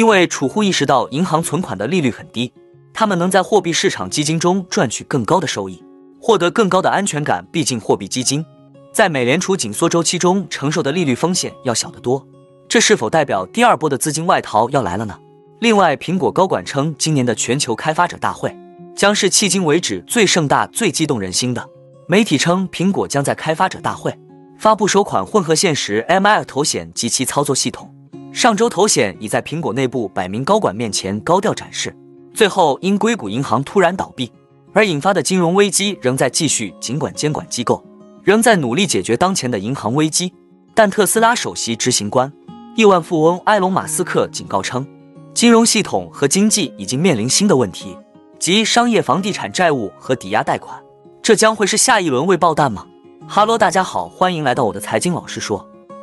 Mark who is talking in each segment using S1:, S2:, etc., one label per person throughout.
S1: 因为储户意识到银行存款的利率很低，他们能在货币市场基金中赚取更高的收益，获得更高的安全感。毕竟货币基金在美联储紧缩周期中承受的利率风险要小得多。这是否代表第二波的资金外逃要来了呢？另外，苹果高管称，今年的全球开发者大会将是迄今为止最盛大、最激动人心的。媒体称，苹果将在开发者大会发布首款混合现实 MR 头显及其操作系统。上周，头显已在苹果内部百名高管面前高调展示。最后，因硅谷银行突然倒闭而引发的金融危机仍在继续，尽管监管机构仍在努力解决当前的银行危机，但特斯拉首席执行官、亿万富翁埃隆·马斯克警告称。金融系统和经济已经面临新的问题，即商业房地产债务和抵押贷款。这将会是下一轮未爆弹吗？哈喽，大家好，欢迎来到我的财经老师说，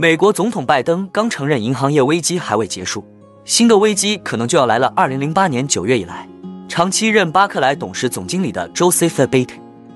S1: 美国总统拜登刚承认银行业危机还未结束，新的危机可能就要来了。二零零八年九月以来，长期任巴克莱董事总经理的 Joseph Abate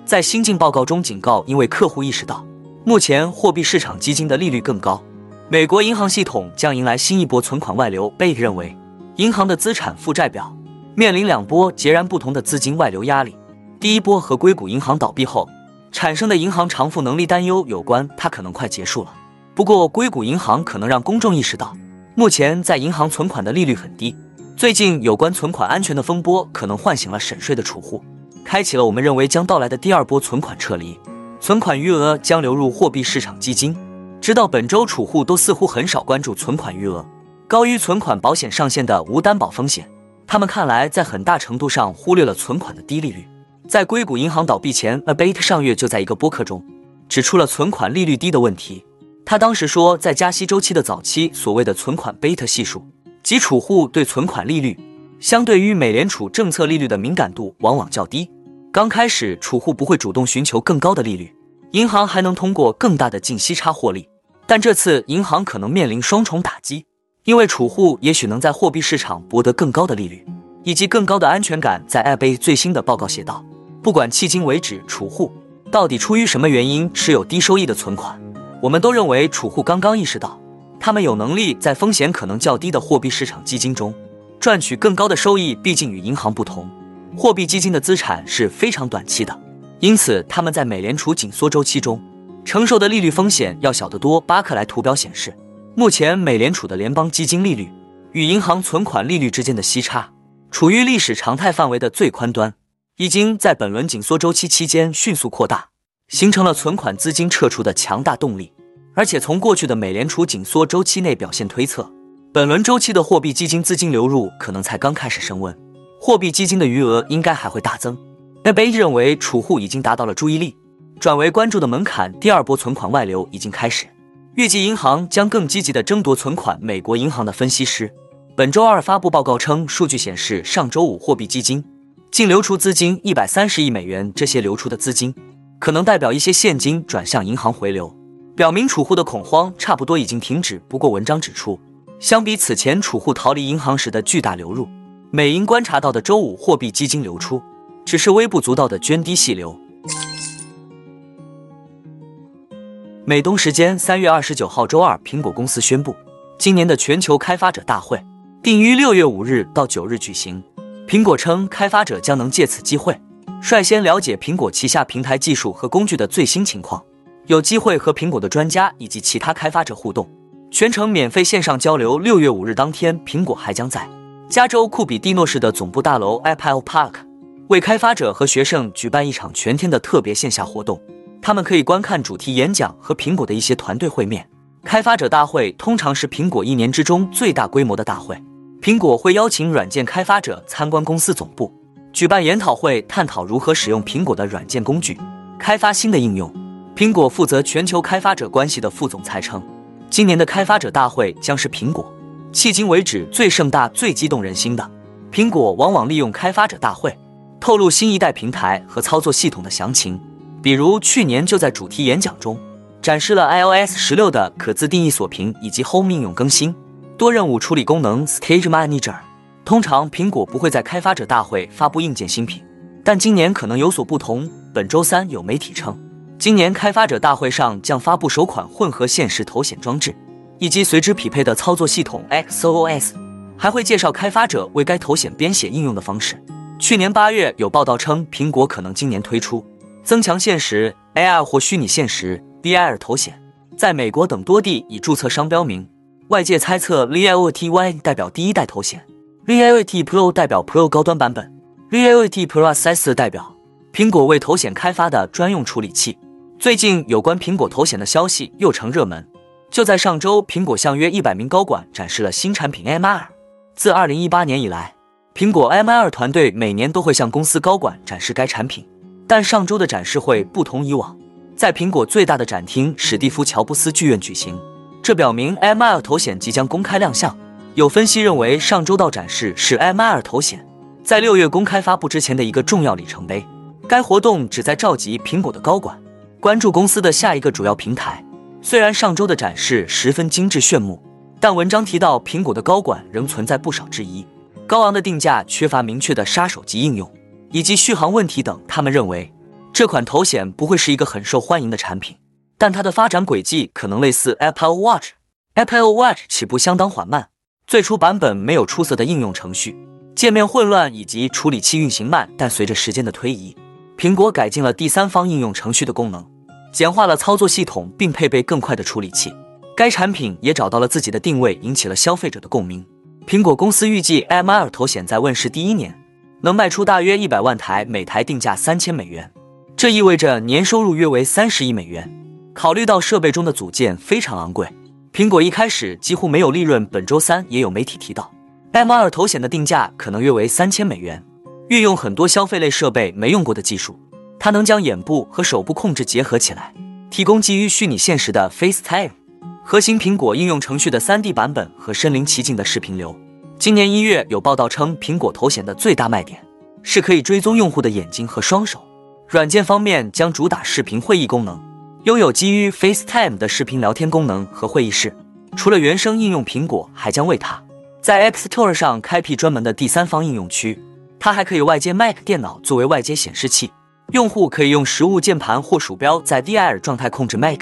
S1: 在新近报告中警告，因为客户意识到目前货币市场基金的利率更高，美国银行系统将迎来新一波存款外流。贝认为，银行的资产负债表面临两波截然不同的资金外流压力。第一波和硅谷银行倒闭后产生的银行偿付能力担忧有关，它可能快结束了。不过，硅谷银行可能让公众意识到，目前在银行存款的利率很低。最近有关存款安全的风波，可能唤醒了审税的储户，开启了我们认为将到来的第二波存款撤离。存款余额将流入货币市场基金。直到本周，储户都似乎很少关注存款余额高于存款保险上限的无担保风险。他们看来在很大程度上忽略了存款的低利率。在硅谷银行倒闭前，Abate 上月就在一个播客中指出了存款利率低的问题。他当时说，在加息周期的早期，所谓的存款贝塔系数，即储户对存款利率相对于美联储政策利率的敏感度往往较低。刚开始，储户不会主动寻求更高的利率，银行还能通过更大的净息差获利。但这次，银行可能面临双重打击，因为储户也许能在货币市场博得更高的利率，以及更高的安全感。在艾贝最新的报告写道，不管迄今为止，储户到底出于什么原因持有低收益的存款。我们都认为储户刚刚意识到，他们有能力在风险可能较低的货币市场基金中赚取更高的收益。毕竟与银行不同，货币基金的资产是非常短期的，因此他们在美联储紧缩周期中承受的利率风险要小得多。巴克莱图表显示，目前美联储的联邦基金利率与银行存款利率之间的息差处于历史常态范围的最宽端，已经在本轮紧缩周期期间迅速扩大。形成了存款资金撤出的强大动力，而且从过去的美联储紧缩周期内表现推测，本轮周期的货币基金资金流入可能才刚开始升温，货币基金的余额应该还会大增。那贝认为储户已经达到了注意力转为关注的门槛，第二波存款外流已经开始，预计银行将更积极地争夺存款。美国银行的分析师本周二发布报告称，数据显示上周五货币基金净流出资金一百三十亿美元，这些流出的资金。可能代表一些现金转向银行回流，表明储户的恐慌差不多已经停止。不过，文章指出，相比此前储户逃离银行时的巨大流入，美银观察到的周五货币基金流出只是微不足道的涓滴细流。美东时间三月二十九号周二，苹果公司宣布，今年的全球开发者大会定于六月五日到九日举行。苹果称，开发者将能借此机会。率先了解苹果旗下平台技术和工具的最新情况，有机会和苹果的专家以及其他开发者互动，全程免费线上交流。六月五日当天，苹果还将在加州库比蒂诺市的总部大楼 Apple Park 为开发者和学生举办一场全天的特别线下活动，他们可以观看主题演讲和苹果的一些团队会面。开发者大会通常是苹果一年之中最大规模的大会，苹果会邀请软件开发者参观公司总部。举办研讨会，探讨如何使用苹果的软件工具，开发新的应用。苹果负责全球开发者关系的副总裁称，今年的开发者大会将是苹果迄今为止最盛大、最激动人心的。苹果往往利用开发者大会透露新一代平台和操作系统的详情，比如去年就在主题演讲中展示了 iOS 十六的可自定义锁屏以及 Home 应用更新、多任务处理功能 Stage Manager。通常苹果不会在开发者大会发布硬件新品，但今年可能有所不同。本周三有媒体称，今年开发者大会上将发布首款混合现实头显装置，以及随之匹配的操作系统 XOS，还会介绍开发者为该头显编写应用的方式。去年八月有报道称，苹果可能今年推出增强现实 AR 或虚拟现实 VR 头显，在美国等多地已注册商标名。外界猜测 Reality Y 代表第一代头显。Reality Pro 代表 Pro 高端版本，Reality Plus S 代表苹果为头显开发的专用处理器。最近有关苹果头显的消息又成热门。就在上周，苹果向约一百名高管展示了新产品 M2。自二零一八年以来，苹果 M2 团队每年都会向公司高管展示该产品。但上周的展示会不同以往，在苹果最大的展厅史蒂夫·乔布斯剧院举行，这表明 M2 头显即将公开亮相。有分析认为，上周到展示是 M2 头显在六月公开发布之前的一个重要里程碑。该活动旨在召集苹果的高管，关注公司的下一个主要平台。虽然上周的展示十分精致炫目，但文章提到苹果的高管仍存在不少质疑：高昂的定价、缺乏明确的杀手级应用，以及续航问题等。他们认为这款头显不会是一个很受欢迎的产品，但它的发展轨迹可能类似 Apple Watch。Apple Watch 起步相当缓慢。最初版本没有出色的应用程序，界面混乱以及处理器运行慢。但随着时间的推移，苹果改进了第三方应用程序的功能，简化了操作系统，并配备更快的处理器。该产品也找到了自己的定位，引起了消费者的共鸣。苹果公司预计，M2 头显在问世第一年能卖出大约一百万台，每台定价三千美元，这意味着年收入约为三十亿美元。考虑到设备中的组件非常昂贵。苹果一开始几乎没有利润。本周三也有媒体提到，M2 头显的定价可能约为三千美元，运用很多消费类设备没用过的技术。它能将眼部和手部控制结合起来，提供基于虚拟现实的 FaceTime 核心苹果应用程序的 3D 版本和身临其境的视频流。今年一月有报道称，苹果头显的最大卖点是可以追踪用户的眼睛和双手。软件方面将主打视频会议功能。拥有基于 FaceTime 的视频聊天功能和会议室。除了原生应用，苹果还将为它在 App Store 上开辟专门的第三方应用区。它还可以外接 Mac 电脑作为外接显示器，用户可以用实物键盘或鼠标在 DIR 状态控制 Mac。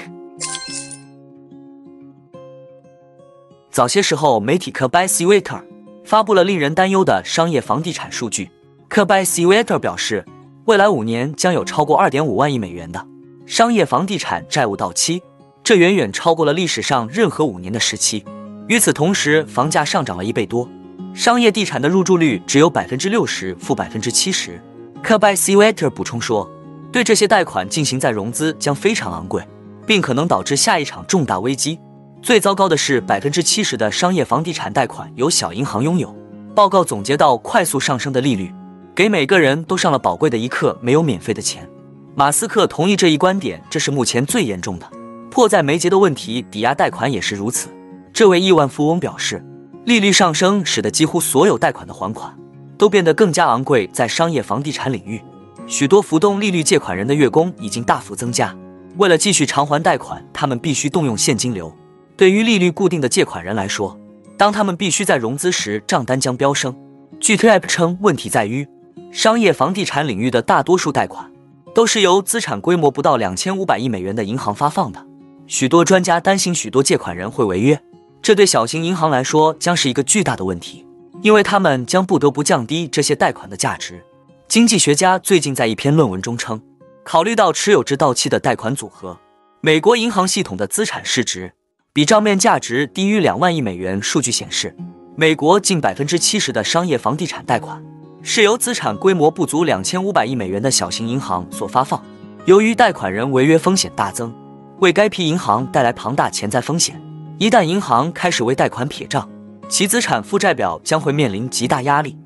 S1: 早些时候，媒体 k b y s w e a t e r 发布了令人担忧的商业房地产数据。k b y s w e a t e r 表示，未来五年将有超过2.5万亿美元的。商业房地产债务到期，这远远超过了历史上任何五年的时期。与此同时，房价上涨了一倍多，商业地产的入住率只有百分之六十，负百分之七十。k b y s w e t e r 补充说，对这些贷款进行再融资将非常昂贵，并可能导致下一场重大危机。最糟糕的是，百分之七十的商业房地产贷款由小银行拥有。报告总结到，快速上升的利率给每个人都上了宝贵的一课，没有免费的钱。马斯克同意这一观点，这是目前最严重的、迫在眉睫的问题。抵押贷款也是如此。这位亿万富翁表示，利率上升使得几乎所有贷款的还款都变得更加昂贵。在商业房地产领域，许多浮动利率借款人的月供已经大幅增加。为了继续偿还贷款，他们必须动用现金流。对于利率固定的借款人来说，当他们必须在融资时，账单将飙升。据 t a p 称，问题在于商业房地产领域的大多数贷款。都是由资产规模不到两千五百亿美元的银行发放的。许多专家担心，许多借款人会违约，这对小型银行来说将是一个巨大的问题，因为他们将不得不降低这些贷款的价值。经济学家最近在一篇论文中称，考虑到持有至到期的贷款组合，美国银行系统的资产市值比账面价值低于两万亿美元。数据显示，美国近百分之七十的商业房地产贷款。是由资产规模不足两千五百亿美元的小型银行所发放。由于贷款人违约风险大增，为该批银行带来庞大潜在风险。一旦银行开始为贷款撇账，其资产负债表将会面临极大压力。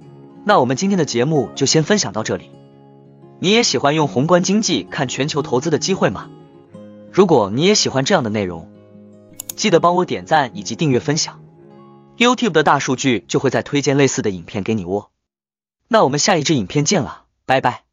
S1: 那我们今天的节目就先分享到这里。你也喜欢用宏观经济看全球投资的机会吗？如果你也喜欢这样的内容，记得帮我点赞以及订阅分享，YouTube 的大数据就会再推荐类似的影片给你哦。那我们下一支影片见了，拜拜。